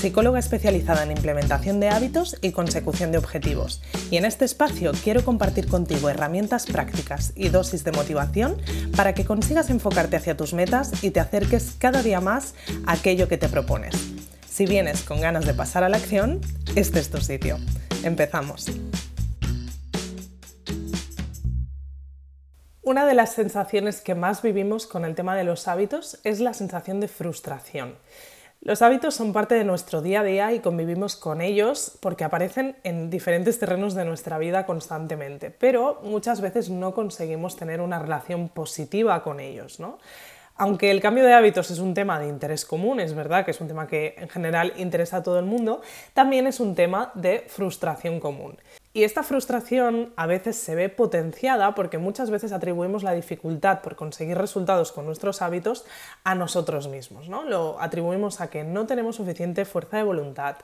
psicóloga especializada en implementación de hábitos y consecución de objetivos, y en este espacio quiero compartir contigo herramientas prácticas y dosis de motivación para que consigas enfocarte hacia tus metas y te acerques cada día más a aquello que te propones. Si vienes con ganas de pasar a la acción, este es tu sitio. Empezamos. Una de las sensaciones que más vivimos con el tema de los hábitos es la sensación de frustración. Los hábitos son parte de nuestro día a día y convivimos con ellos porque aparecen en diferentes terrenos de nuestra vida constantemente, pero muchas veces no conseguimos tener una relación positiva con ellos, Aunque el cambio de hábitos es un tema de interés común, es verdad que es un tema que en general interesa a todo el mundo, también es un tema de frustración común. Y esta frustración a veces se ve potenciada porque muchas veces atribuimos la dificultad por conseguir resultados con nuestros hábitos a nosotros mismos, ¿no? Lo atribuimos a que no tenemos suficiente fuerza de voluntad,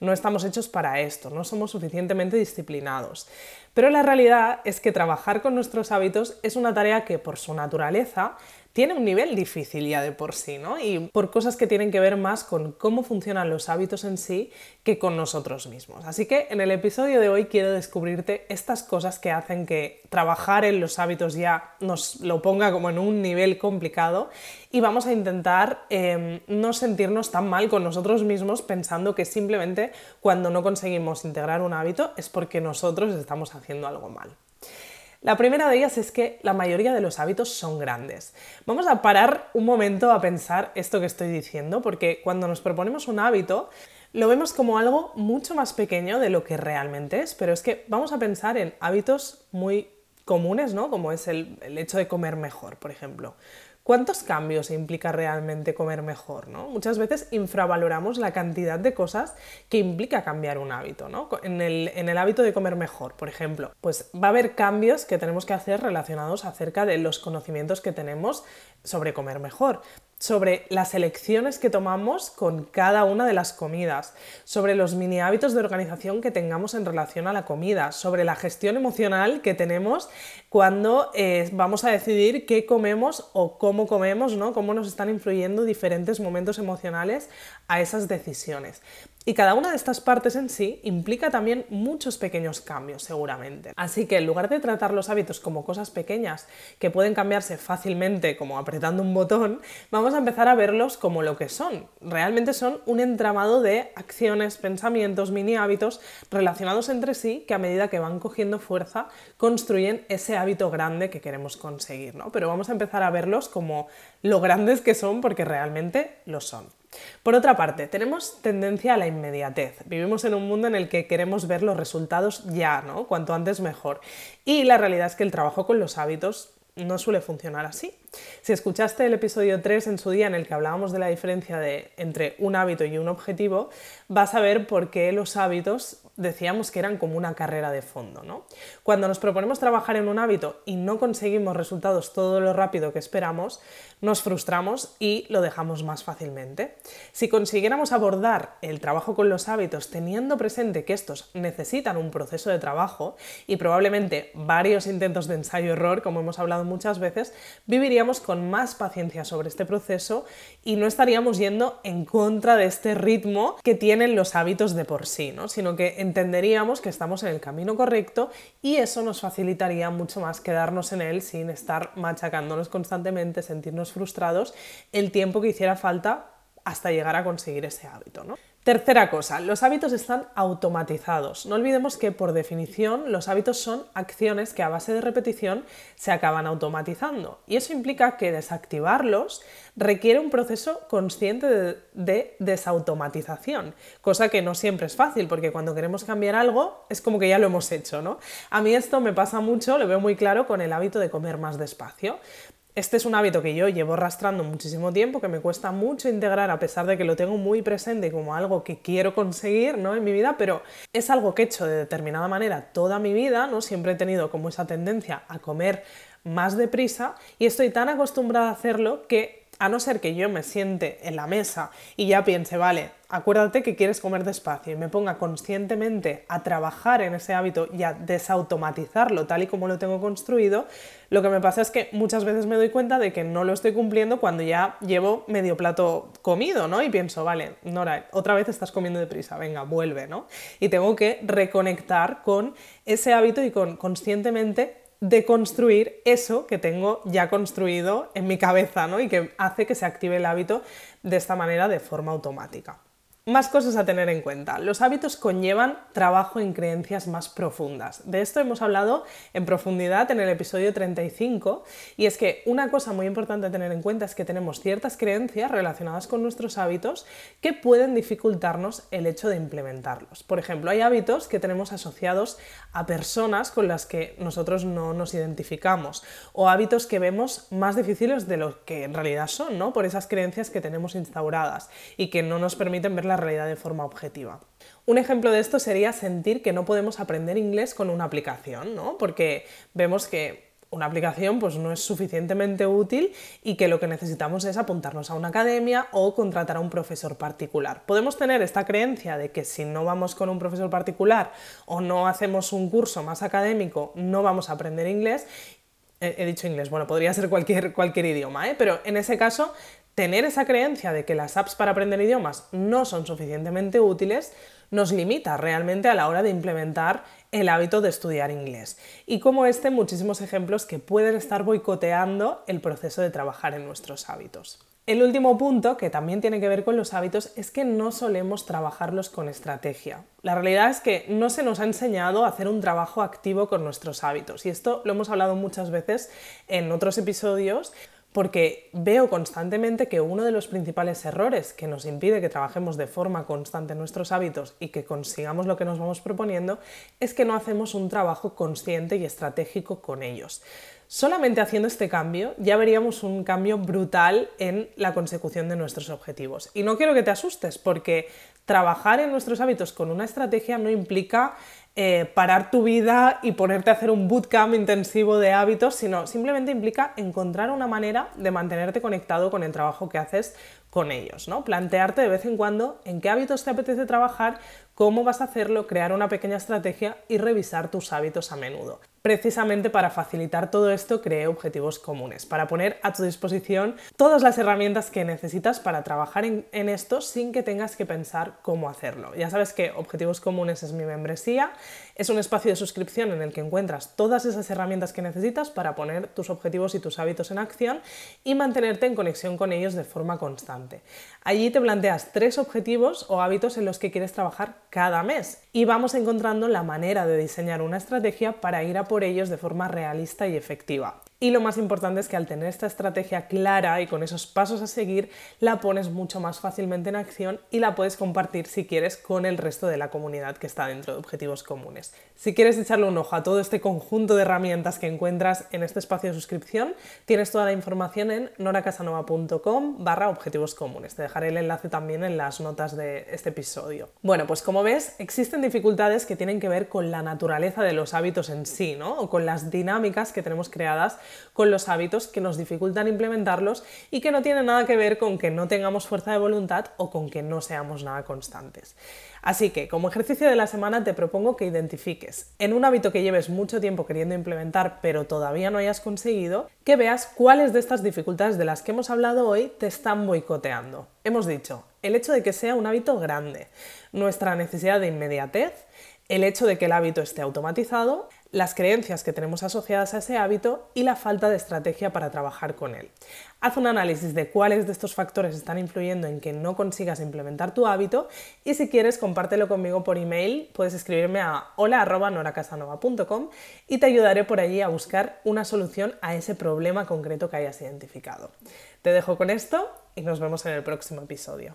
no estamos hechos para esto, no somos suficientemente disciplinados. Pero la realidad es que trabajar con nuestros hábitos es una tarea que por su naturaleza tiene un nivel difícil ya de por sí, ¿no? Y por cosas que tienen que ver más con cómo funcionan los hábitos en sí que con nosotros mismos. Así que en el episodio de hoy quiero descubrirte estas cosas que hacen que trabajar en los hábitos ya nos lo ponga como en un nivel complicado y vamos a intentar em, no sentirnos tan mal con nosotros mismos pensando que simplemente cuando no conseguimos integrar un hábito es porque nosotros estamos haciendo algo mal. La primera de ellas es que la mayoría de los hábitos son grandes. Vamos a parar un momento a pensar esto que estoy diciendo, porque cuando nos proponemos un hábito, lo vemos como algo mucho más pequeño de lo que realmente es, pero es que vamos a pensar en hábitos muy comunes, ¿no? Como es el, el hecho de comer mejor, por ejemplo. ¿Cuántos cambios implica realmente comer mejor? ¿no? Muchas veces infravaloramos la cantidad de cosas que implica cambiar un hábito. ¿no? En, el, en el hábito de comer mejor, por ejemplo, pues va a haber cambios que tenemos que hacer relacionados acerca de los conocimientos que tenemos sobre comer mejor sobre las elecciones que tomamos con cada una de las comidas, sobre los mini hábitos de organización que tengamos en relación a la comida, sobre la gestión emocional que tenemos cuando eh, vamos a decidir qué comemos o cómo comemos, ¿no? cómo nos están influyendo diferentes momentos emocionales a esas decisiones. Y cada una de estas partes en sí implica también muchos pequeños cambios, seguramente. Así que en lugar de tratar los hábitos como cosas pequeñas que pueden cambiarse fácilmente, como apretando un botón, vamos a empezar a verlos como lo que son. Realmente son un entramado de acciones, pensamientos, mini hábitos relacionados entre sí que a medida que van cogiendo fuerza construyen ese hábito grande que queremos conseguir. ¿no? Pero vamos a empezar a verlos como lo grandes que son porque realmente lo son. Por otra parte, tenemos tendencia a la inmediatez. Vivimos en un mundo en el que queremos ver los resultados ya, ¿no? Cuanto antes mejor. Y la realidad es que el trabajo con los hábitos no suele funcionar así. Si escuchaste el episodio 3 en su día en el que hablábamos de la diferencia de, entre un hábito y un objetivo, vas a ver por qué los hábitos decíamos que eran como una carrera de fondo. ¿no? Cuando nos proponemos trabajar en un hábito y no conseguimos resultados todo lo rápido que esperamos, nos frustramos y lo dejamos más fácilmente. Si consiguiéramos abordar el trabajo con los hábitos teniendo presente que estos necesitan un proceso de trabajo y probablemente varios intentos de ensayo-error, como hemos hablado muchas veces, viviríamos con más paciencia sobre este proceso y no estaríamos yendo en contra de este ritmo que tienen los hábitos de por sí, ¿no? sino que entenderíamos que estamos en el camino correcto y eso nos facilitaría mucho más quedarnos en él sin estar machacándonos constantemente, sentirnos frustrados el tiempo que hiciera falta hasta llegar a conseguir ese hábito. ¿no? Tercera cosa, los hábitos están automatizados. No olvidemos que por definición los hábitos son acciones que a base de repetición se acaban automatizando y eso implica que desactivarlos requiere un proceso consciente de, desautomatización, cosa que no siempre es fácil porque cuando queremos cambiar algo es como que ya lo hemos hecho, ¿no? A mí esto me pasa mucho, lo veo muy claro con el hábito de comer más despacio. Este es un hábito que yo llevo arrastrando muchísimo tiempo, que me cuesta mucho integrar a pesar de que lo tengo muy presente como algo que quiero conseguir ¿no? en mi vida, pero es algo que he hecho de determinada manera toda mi vida, ¿no? siempre he tenido como esa tendencia a comer más deprisa y estoy tan acostumbrada a hacerlo que a no ser que yo me siente en la mesa y ya piense, vale, acuérdate que quieres comer despacio y me ponga conscientemente a trabajar en ese hábito y a desautomatizarlo tal y como lo tengo construido, lo que me pasa es que muchas veces me doy cuenta de que no lo estoy cumpliendo cuando ya llevo medio plato comido, ¿no? Y pienso, vale, Nora, otra vez estás comiendo deprisa, venga, vuelve, ¿no? Y tengo que reconectar con ese hábito y con conscientemente de construir eso que tengo ya construido en mi cabeza, ¿no? Y que hace que se active el hábito de esta manera de forma automática. Más cosas a tener en cuenta. Los hábitos conllevan trabajo en creencias más profundas. De esto hemos hablado en profundidad en el episodio 35 y es que una cosa muy importante a tener en cuenta es que tenemos ciertas creencias relacionadas con nuestros hábitos que pueden dificultarnos el hecho de implementarlos. Por ejemplo, hay hábitos que tenemos asociados a personas con las que nosotros no nos identificamos o hábitos que vemos más difíciles de lo que en realidad son, ¿no? Por esas creencias que tenemos instauradas y que no nos permiten ver la realidad de forma objetiva. Un ejemplo de esto sería sentir que no podemos aprender inglés con una aplicación, ¿no? Porque vemos que una aplicación pues no es suficientemente útil y que lo que necesitamos es apuntarnos a una academia o contratar a un profesor particular. Podemos tener esta creencia de que si no vamos con un profesor particular o no hacemos un curso más académico no vamos a aprender inglés. He, dicho inglés, bueno, podría ser cualquier, cualquier idioma, ¿eh? pero en ese caso tener esa creencia de que las apps para aprender idiomas no son suficientemente útiles nos limita realmente a la hora de implementar el hábito de estudiar inglés. Y como este, muchísimos ejemplos que pueden estar boicoteando el proceso de trabajar en nuestros hábitos. El último punto, que también tiene que ver con los hábitos, es que no solemos trabajarlos con estrategia. La realidad es que no se nos ha enseñado a hacer un trabajo activo con nuestros hábitos y esto lo hemos hablado muchas veces en otros episodios, porque veo constantemente que uno de los principales errores que nos impide que trabajemos de forma constante nuestros hábitos y que consigamos lo que nos vamos proponiendo es que no hacemos un trabajo consciente y estratégico con ellos. Solamente haciendo este cambio ya veríamos un cambio brutal en la consecución de nuestros objetivos. Y no quiero que te asustes porque trabajar en nuestros hábitos con una estrategia no implica eh, parar tu vida y ponerte a hacer un bootcamp intensivo de hábitos, sino simplemente implica encontrar una manera de mantenerte conectado con el trabajo que haces con ellos, ¿no? Plantearte de vez en cuando en qué hábitos te apetece trabajar, cómo vas a hacerlo, crear una pequeña estrategia y revisar tus hábitos a menudo. Precisamente para facilitar todo esto creé objetivos comunes, para poner a tu disposición todas las herramientas que necesitas para trabajar en, esto sin que tengas que pensar cómo hacerlo. Ya sabes que Objetivos Comunes es mi membresía, es un espacio de suscripción en el que encuentras todas esas herramientas que necesitas para poner tus objetivos y tus hábitos en acción y mantenerte en conexión con ellos de forma constante. Allí te planteas tres objetivos o hábitos en los que quieres trabajar cada mes y vamos encontrando la manera de diseñar una estrategia para ir a por ellos de forma realista y efectiva. Y lo más importante es que al tener esta estrategia clara y con esos pasos a seguir, la pones mucho más fácilmente en acción y la puedes compartir si quieres con el resto de la comunidad que está dentro de Objetivos Comunes. Si quieres echarle un ojo a todo este conjunto de herramientas que encuentras en este espacio de suscripción, tienes toda la información en noracasanova.com barra Objetivos Comunes. Te dejaré el enlace también en las notas de este episodio. Bueno, pues como ves, existen dificultades que tienen que ver con la naturaleza de los hábitos en sí, ¿no? O con las dinámicas que tenemos creadas con los hábitos que nos dificultan implementarlos y que no tienen nada que ver con que no tengamos fuerza de voluntad o con que no seamos nada constantes. Así que, como ejercicio de la semana, te propongo que identifiques en un hábito que lleves mucho tiempo queriendo implementar pero todavía no hayas conseguido, que veas cuáles de estas dificultades de las que hemos hablado hoy te están boicoteando. Hemos dicho, el hecho de que sea un hábito grande, nuestra necesidad de inmediatez, el hecho de que el hábito esté automatizado, las creencias que tenemos asociadas a ese hábito y la falta de estrategia para trabajar con él. Haz un análisis de cuáles de estos factores están influyendo en que no consigas implementar tu hábito y si quieres compártelo conmigo por email, puedes escribirme a hola.noracasanova.com y te ayudaré por allí a buscar una solución a ese problema concreto que hayas identificado. Te dejo con esto y nos vemos en el próximo episodio.